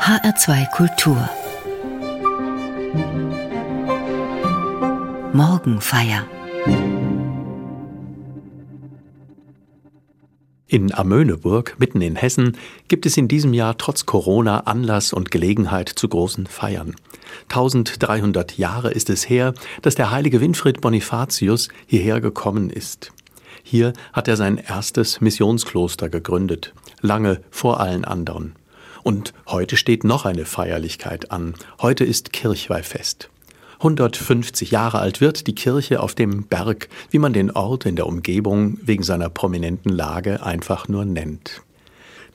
HR2 Kultur Morgenfeier In Amöneburg, mitten in Hessen, gibt es in diesem Jahr trotz Corona Anlass und Gelegenheit zu großen Feiern. 1300 Jahre ist es her, dass der heilige Winfried Bonifatius hierher gekommen ist. Hier hat er sein erstes Missionskloster gegründet, lange vor allen anderen. Und heute steht noch eine Feierlichkeit an. Heute ist Kirchweihfest. 150 Jahre alt wird die Kirche auf dem Berg, wie man den Ort in der Umgebung wegen seiner prominenten Lage einfach nur nennt.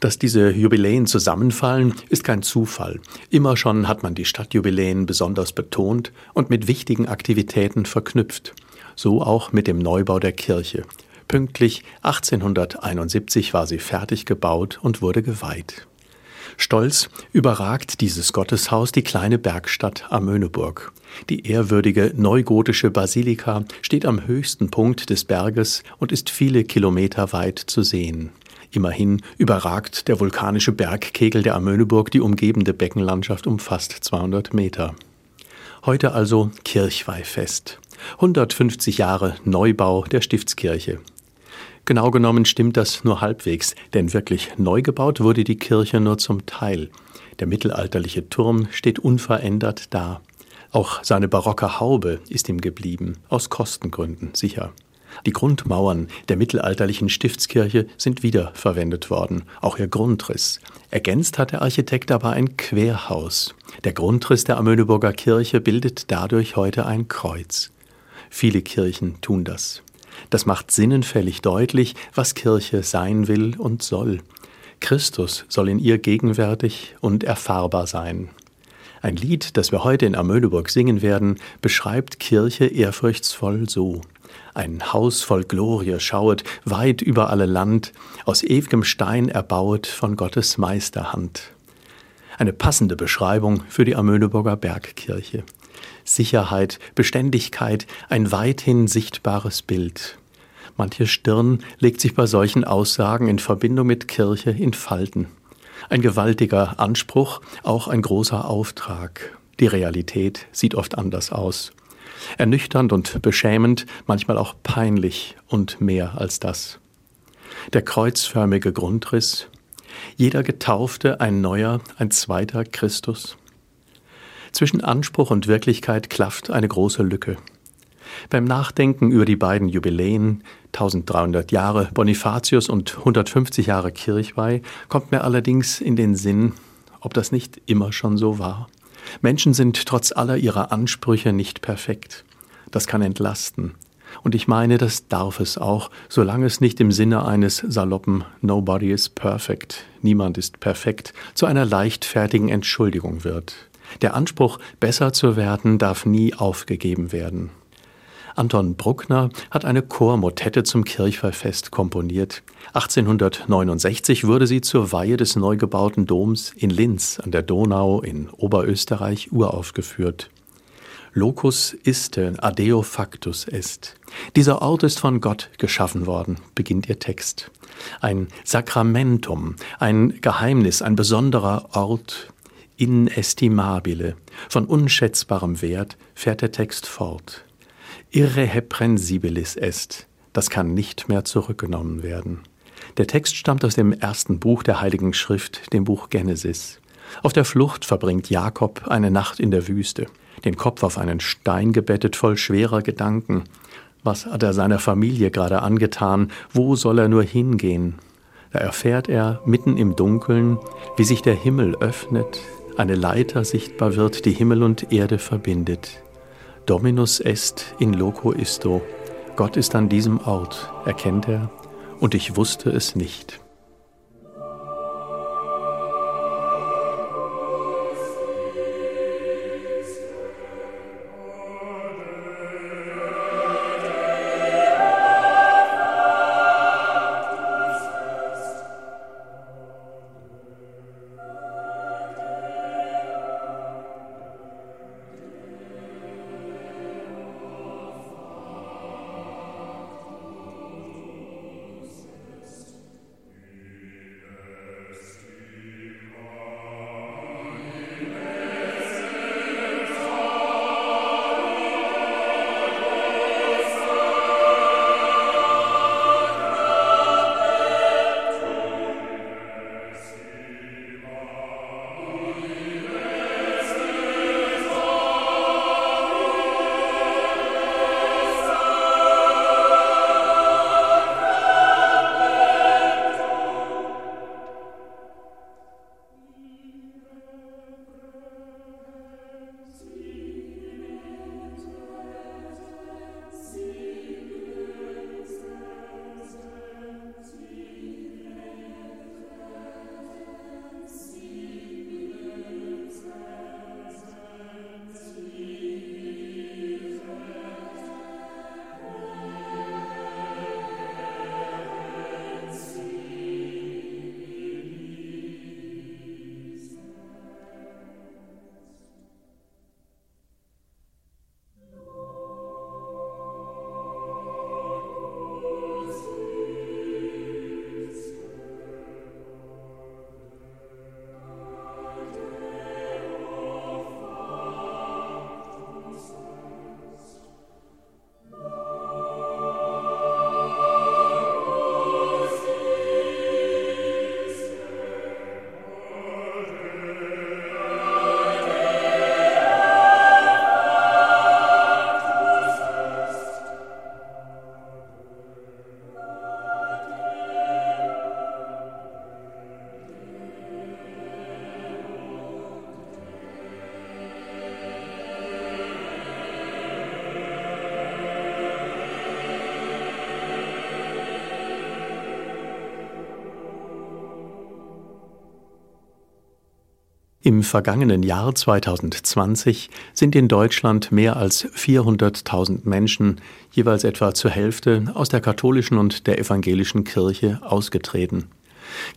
Dass diese Jubiläen zusammenfallen, ist kein Zufall. Immer schon hat man die Stadtjubiläen besonders betont und mit wichtigen Aktivitäten verknüpft. So auch mit dem Neubau der Kirche. Pünktlich 1871 war sie fertig gebaut und wurde geweiht. Stolz überragt dieses Gotteshaus die kleine Bergstadt Amöneburg. Die ehrwürdige neugotische Basilika steht am höchsten Punkt des Berges und ist viele Kilometer weit zu sehen. Immerhin überragt der vulkanische Bergkegel der Amöneburg die umgebende Beckenlandschaft um fast 200 Meter. Heute also Kirchweihfest. 150 Jahre Neubau der Stiftskirche. Genau genommen stimmt das nur halbwegs, denn wirklich neu gebaut wurde die Kirche nur zum Teil. Der mittelalterliche Turm steht unverändert da. Auch seine barocke Haube ist ihm geblieben, aus Kostengründen sicher. Die Grundmauern der mittelalterlichen Stiftskirche sind wiederverwendet worden, auch ihr Grundriss. Ergänzt hat der Architekt aber ein Querhaus. Der Grundriss der Amöneburger Kirche bildet dadurch heute ein Kreuz. Viele Kirchen tun das. Das macht sinnenfällig deutlich, was Kirche sein will und soll. Christus soll in ihr gegenwärtig und erfahrbar sein. Ein Lied, das wir heute in Amöneburg singen werden, beschreibt Kirche ehrfurchtsvoll so. Ein Haus voll Glorie schauet, weit über alle Land, aus ewigem Stein erbauet von Gottes Meisterhand. Eine passende Beschreibung für die Amöneburger Bergkirche. Sicherheit, Beständigkeit, ein weithin sichtbares Bild. Manche Stirn legt sich bei solchen Aussagen in Verbindung mit Kirche in Falten. Ein gewaltiger Anspruch, auch ein großer Auftrag. Die Realität sieht oft anders aus. Ernüchternd und beschämend, manchmal auch peinlich und mehr als das. Der kreuzförmige Grundriss, jeder Getaufte ein neuer, ein zweiter Christus. Zwischen Anspruch und Wirklichkeit klafft eine große Lücke. Beim Nachdenken über die beiden Jubiläen, 1300 Jahre Bonifatius und 150 Jahre Kirchweih, kommt mir allerdings in den Sinn, ob das nicht immer schon so war. Menschen sind trotz aller ihrer Ansprüche nicht perfekt. Das kann entlasten. Und ich meine, das darf es auch, solange es nicht im Sinne eines saloppen Nobody is perfect, niemand ist perfekt, zu einer leichtfertigen Entschuldigung wird. Der Anspruch, besser zu werden, darf nie aufgegeben werden. Anton Bruckner hat eine Chormotette zum Kirchweihfest komponiert. 1869 wurde sie zur Weihe des neu gebauten Doms in Linz an der Donau in Oberösterreich uraufgeführt. Locus iste, adeo factus est. Dieser Ort ist von Gott geschaffen worden, beginnt ihr Text. Ein Sakramentum, ein Geheimnis, ein besonderer Ort, inestimabile, von unschätzbarem Wert, fährt der Text fort. Irreprensibilis est, das kann nicht mehr zurückgenommen werden. Der Text stammt aus dem ersten Buch der Heiligen Schrift, dem Buch Genesis. Auf der Flucht verbringt Jakob eine Nacht in der Wüste, den Kopf auf einen Stein gebettet voll schwerer Gedanken. Was hat er seiner Familie gerade angetan? Wo soll er nur hingehen? Da erfährt er mitten im Dunkeln, wie sich der Himmel öffnet, eine Leiter sichtbar wird, die Himmel und Erde verbindet. Dominus est in loco isto. Gott ist an diesem Ort, erkennt er, und ich wusste es nicht. Im vergangenen Jahr 2020 sind in Deutschland mehr als 400.000 Menschen, jeweils etwa zur Hälfte, aus der katholischen und der evangelischen Kirche ausgetreten.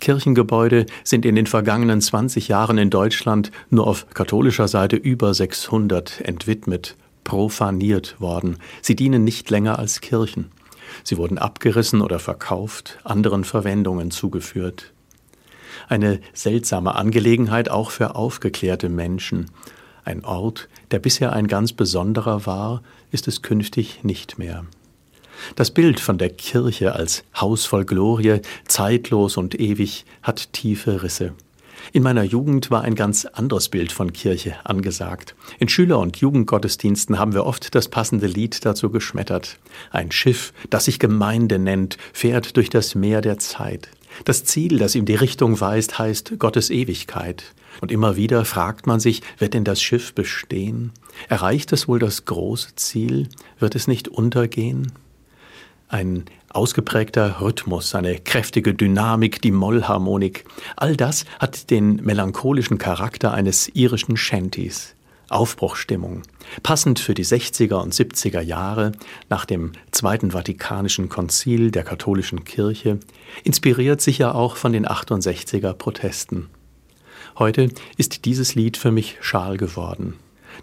Kirchengebäude sind in den vergangenen 20 Jahren in Deutschland nur auf katholischer Seite über 600 entwidmet, profaniert worden. Sie dienen nicht länger als Kirchen. Sie wurden abgerissen oder verkauft, anderen Verwendungen zugeführt. Eine seltsame Angelegenheit auch für aufgeklärte Menschen. Ein Ort, der bisher ein ganz besonderer war, ist es künftig nicht mehr. Das Bild von der Kirche als Haus voll Glorie, zeitlos und ewig, hat tiefe Risse. In meiner Jugend war ein ganz anderes Bild von Kirche angesagt. In Schüler- und Jugendgottesdiensten haben wir oft das passende Lied dazu geschmettert. Ein Schiff, das sich Gemeinde nennt, fährt durch das Meer der Zeit. Das Ziel, das ihm die Richtung weist, heißt Gottes Ewigkeit. Und immer wieder fragt man sich, wird denn das Schiff bestehen? Erreicht es wohl das große Ziel? Wird es nicht untergehen? Ein ausgeprägter Rhythmus, eine kräftige Dynamik, die Mollharmonik, all das hat den melancholischen Charakter eines irischen Shanties. Aufbruchstimmung. Passend für die 60er und 70er Jahre nach dem Zweiten Vatikanischen Konzil der katholischen Kirche, inspiriert sicher auch von den 68er Protesten. Heute ist dieses Lied für mich schal geworden.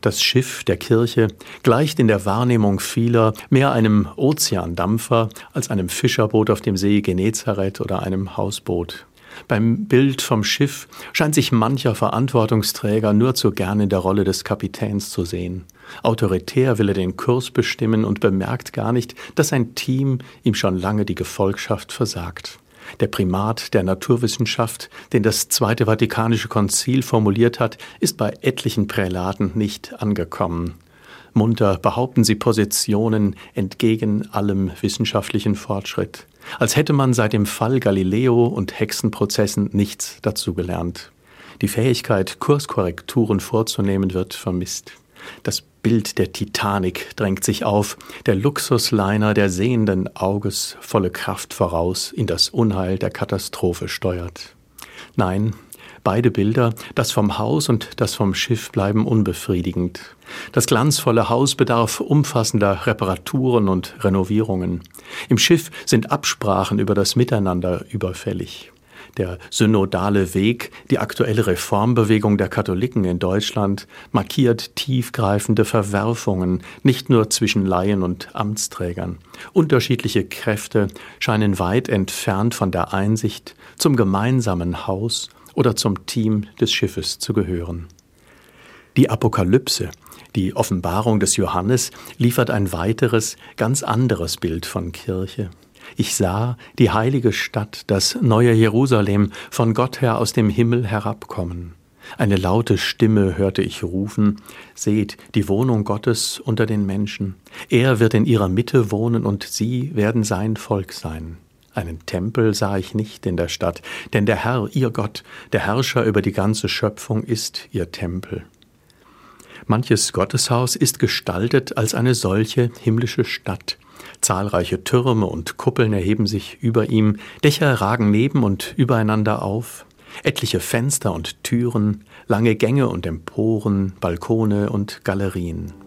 Das Schiff der Kirche gleicht in der Wahrnehmung vieler mehr einem Ozeandampfer als einem Fischerboot auf dem See Genezareth oder einem Hausboot. Beim Bild vom Schiff scheint sich mancher Verantwortungsträger nur zu gern in der Rolle des Kapitäns zu sehen. Autoritär will er den Kurs bestimmen und bemerkt gar nicht, dass sein Team ihm schon lange die Gefolgschaft versagt. Der Primat der Naturwissenschaft, den das Zweite Vatikanische Konzil formuliert hat, ist bei etlichen Prälaten nicht angekommen. Munter behaupten sie Positionen entgegen allem wissenschaftlichen Fortschritt, als hätte man seit dem Fall Galileo und Hexenprozessen nichts dazugelernt. Die Fähigkeit, Kurskorrekturen vorzunehmen, wird vermisst. Das Bild der Titanic drängt sich auf, der Luxusliner der sehenden Auges volle Kraft voraus in das Unheil der Katastrophe steuert. Nein, Beide Bilder, das vom Haus und das vom Schiff, bleiben unbefriedigend. Das glanzvolle Haus bedarf umfassender Reparaturen und Renovierungen. Im Schiff sind Absprachen über das Miteinander überfällig. Der synodale Weg, die aktuelle Reformbewegung der Katholiken in Deutschland, markiert tiefgreifende Verwerfungen, nicht nur zwischen Laien und Amtsträgern. Unterschiedliche Kräfte scheinen weit entfernt von der Einsicht zum gemeinsamen Haus oder zum Team des Schiffes zu gehören. Die Apokalypse, die Offenbarung des Johannes, liefert ein weiteres, ganz anderes Bild von Kirche. Ich sah die heilige Stadt, das neue Jerusalem, von Gott her aus dem Himmel herabkommen. Eine laute Stimme hörte ich rufen, Seht die Wohnung Gottes unter den Menschen. Er wird in ihrer Mitte wohnen und sie werden sein Volk sein. Einen Tempel sah ich nicht in der Stadt, denn der Herr, ihr Gott, der Herrscher über die ganze Schöpfung, ist ihr Tempel. Manches Gotteshaus ist gestaltet als eine solche himmlische Stadt. Zahlreiche Türme und Kuppeln erheben sich über ihm, Dächer ragen neben und übereinander auf, etliche Fenster und Türen, lange Gänge und Emporen, Balkone und Galerien.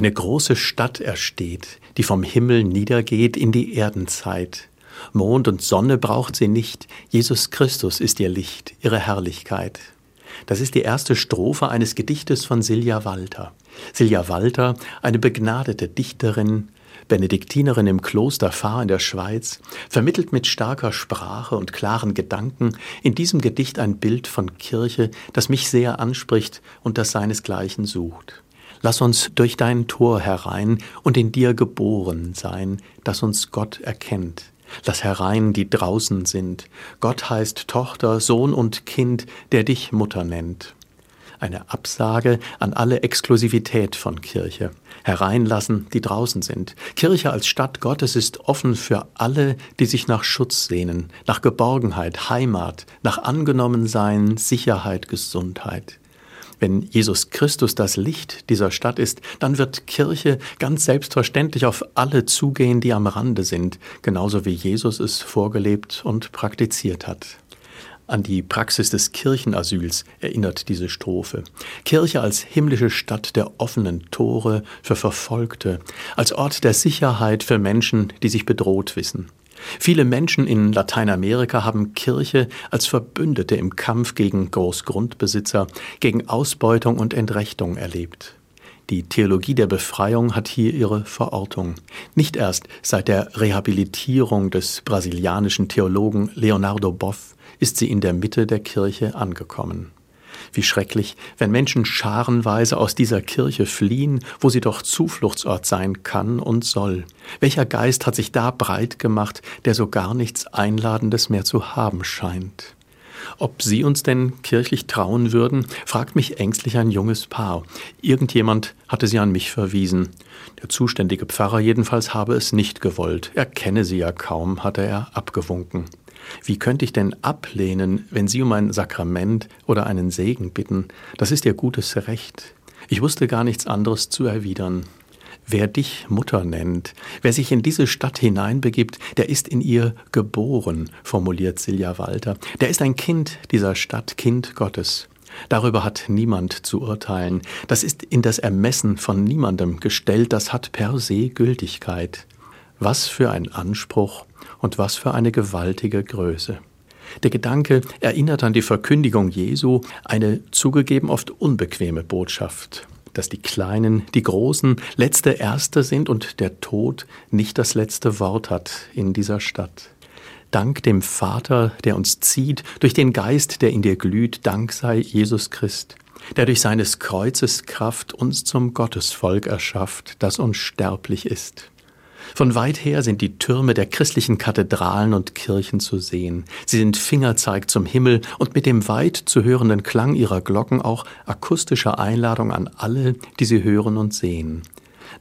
Eine große Stadt ersteht, die vom Himmel niedergeht in die Erdenzeit. Mond und Sonne braucht sie nicht, Jesus Christus ist ihr Licht, ihre Herrlichkeit. Das ist die erste Strophe eines Gedichtes von Silja Walter. Silja Walter, eine begnadete Dichterin, Benediktinerin im Kloster Fahr in der Schweiz, vermittelt mit starker Sprache und klaren Gedanken in diesem Gedicht ein Bild von Kirche, das mich sehr anspricht und das seinesgleichen sucht. Lass uns durch dein Tor herein und in dir geboren sein, dass uns Gott erkennt. Lass herein, die draußen sind. Gott heißt Tochter, Sohn und Kind, der dich Mutter nennt. Eine Absage an alle Exklusivität von Kirche. Hereinlassen, die draußen sind. Kirche als Stadt Gottes ist offen für alle, die sich nach Schutz sehnen, nach Geborgenheit, Heimat, nach Angenommensein, Sicherheit, Gesundheit. Wenn Jesus Christus das Licht dieser Stadt ist, dann wird Kirche ganz selbstverständlich auf alle zugehen, die am Rande sind, genauso wie Jesus es vorgelebt und praktiziert hat. An die Praxis des Kirchenasyls erinnert diese Strophe. Kirche als himmlische Stadt der offenen Tore für Verfolgte, als Ort der Sicherheit für Menschen, die sich bedroht wissen. Viele Menschen in Lateinamerika haben Kirche als Verbündete im Kampf gegen Großgrundbesitzer, gegen Ausbeutung und Entrechtung erlebt. Die Theologie der Befreiung hat hier ihre Verortung. Nicht erst seit der Rehabilitierung des brasilianischen Theologen Leonardo Boff ist sie in der Mitte der Kirche angekommen. Wie schrecklich, wenn Menschen scharenweise aus dieser Kirche fliehen, wo sie doch Zufluchtsort sein kann und soll. Welcher Geist hat sich da breit gemacht, der so gar nichts Einladendes mehr zu haben scheint? Ob Sie uns denn kirchlich trauen würden, fragt mich ängstlich ein junges Paar. Irgendjemand hatte sie an mich verwiesen. Der zuständige Pfarrer jedenfalls habe es nicht gewollt. Er kenne sie ja kaum, hatte er abgewunken. Wie könnte ich denn ablehnen, wenn Sie um ein Sakrament oder einen Segen bitten? Das ist Ihr gutes Recht. Ich wusste gar nichts anderes zu erwidern. Wer dich Mutter nennt, wer sich in diese Stadt hineinbegibt, der ist in ihr geboren, formuliert Silja Walter. Der ist ein Kind dieser Stadt, Kind Gottes. Darüber hat niemand zu urteilen. Das ist in das Ermessen von niemandem gestellt, das hat per se Gültigkeit. Was für ein Anspruch und was für eine gewaltige Größe. Der Gedanke erinnert an die Verkündigung Jesu, eine zugegeben oft unbequeme Botschaft, dass die Kleinen, die Großen letzte Erste sind und der Tod nicht das letzte Wort hat in dieser Stadt. Dank dem Vater, der uns zieht, durch den Geist, der in dir glüht, Dank sei Jesus Christ, der durch seines Kreuzes Kraft uns zum Gottesvolk erschafft, das unsterblich ist. Von weit her sind die Türme der christlichen Kathedralen und Kirchen zu sehen. Sie sind Fingerzeig zum Himmel und mit dem weit zu hörenden Klang ihrer Glocken auch akustische Einladung an alle, die sie hören und sehen.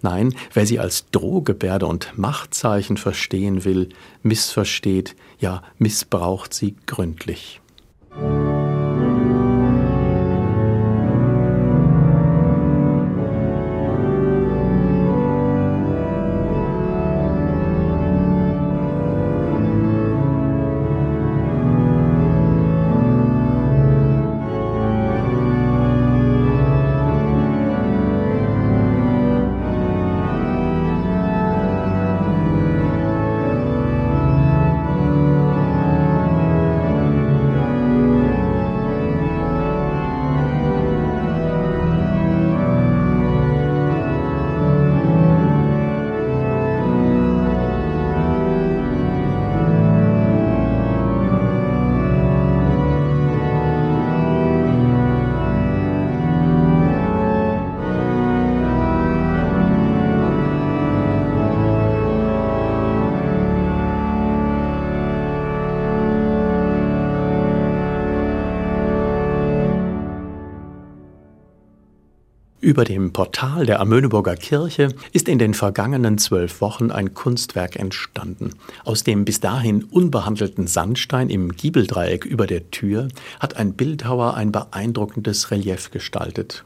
Nein, wer sie als Drohgebärde und Machtzeichen verstehen will, missversteht, ja missbraucht sie gründlich. Über dem Portal der Amöneburger Kirche ist in den vergangenen zwölf Wochen ein Kunstwerk entstanden. Aus dem bis dahin unbehandelten Sandstein im Giebeldreieck über der Tür hat ein Bildhauer ein beeindruckendes Relief gestaltet.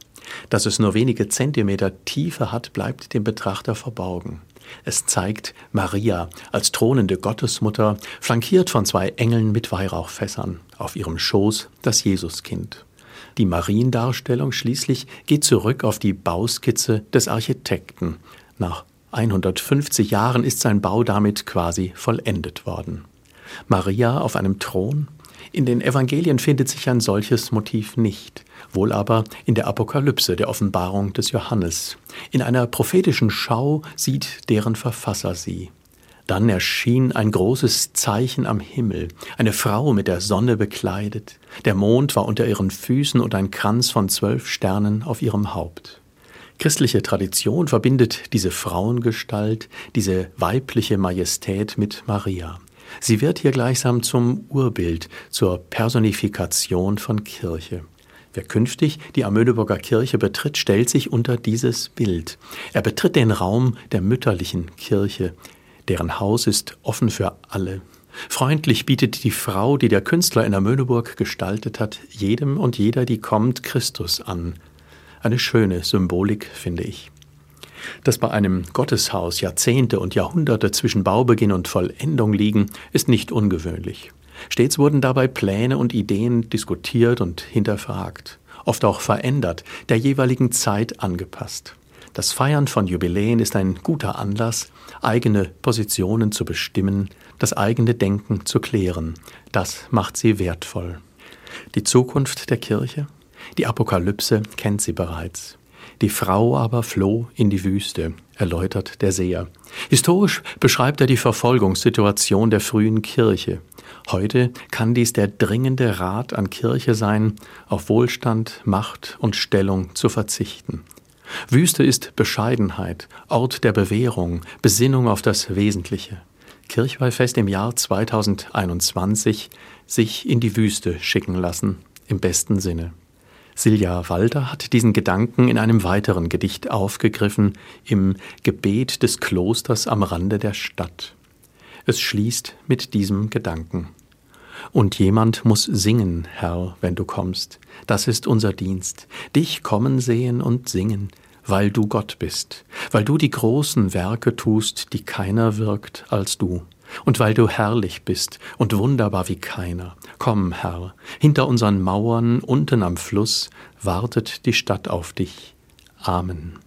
Dass es nur wenige Zentimeter Tiefe hat, bleibt dem Betrachter verborgen. Es zeigt Maria als thronende Gottesmutter, flankiert von zwei Engeln mit Weihrauchfässern, auf ihrem Schoß das Jesuskind. Die Mariendarstellung schließlich geht zurück auf die Bauskizze des Architekten. Nach 150 Jahren ist sein Bau damit quasi vollendet worden. Maria auf einem Thron? In den Evangelien findet sich ein solches Motiv nicht, wohl aber in der Apokalypse der Offenbarung des Johannes. In einer prophetischen Schau sieht deren Verfasser sie. Dann erschien ein großes Zeichen am Himmel, eine Frau mit der Sonne bekleidet, der Mond war unter ihren Füßen und ein Kranz von zwölf Sternen auf ihrem Haupt. Christliche Tradition verbindet diese Frauengestalt, diese weibliche Majestät mit Maria. Sie wird hier gleichsam zum Urbild, zur Personifikation von Kirche. Wer künftig die Amöneburger Kirche betritt, stellt sich unter dieses Bild. Er betritt den Raum der mütterlichen Kirche. Deren Haus ist offen für alle. Freundlich bietet die Frau, die der Künstler in Amöneburg gestaltet hat, jedem und jeder, die kommt, Christus an. Eine schöne Symbolik, finde ich. Dass bei einem Gotteshaus Jahrzehnte und Jahrhunderte zwischen Baubeginn und Vollendung liegen, ist nicht ungewöhnlich. Stets wurden dabei Pläne und Ideen diskutiert und hinterfragt, oft auch verändert, der jeweiligen Zeit angepasst. Das Feiern von Jubiläen ist ein guter Anlass, eigene Positionen zu bestimmen, das eigene Denken zu klären. Das macht sie wertvoll. Die Zukunft der Kirche? Die Apokalypse kennt sie bereits. Die Frau aber floh in die Wüste, erläutert der Seher. Historisch beschreibt er die Verfolgungssituation der frühen Kirche. Heute kann dies der dringende Rat an Kirche sein, auf Wohlstand, Macht und Stellung zu verzichten. Wüste ist Bescheidenheit, Ort der Bewährung, Besinnung auf das Wesentliche. Kirchweihfest im Jahr 2021 sich in die Wüste schicken lassen, im besten Sinne. Silja Walter hat diesen Gedanken in einem weiteren Gedicht aufgegriffen, im Gebet des Klosters am Rande der Stadt. Es schließt mit diesem Gedanken. Und jemand muss singen, Herr, wenn du kommst. Das ist unser Dienst. Dich kommen sehen und singen, weil du Gott bist, weil du die großen Werke tust, die keiner wirkt als du und weil du herrlich bist und wunderbar wie keiner. Komm, Herr, hinter unseren Mauern unten am Fluss wartet die Stadt auf dich. Amen.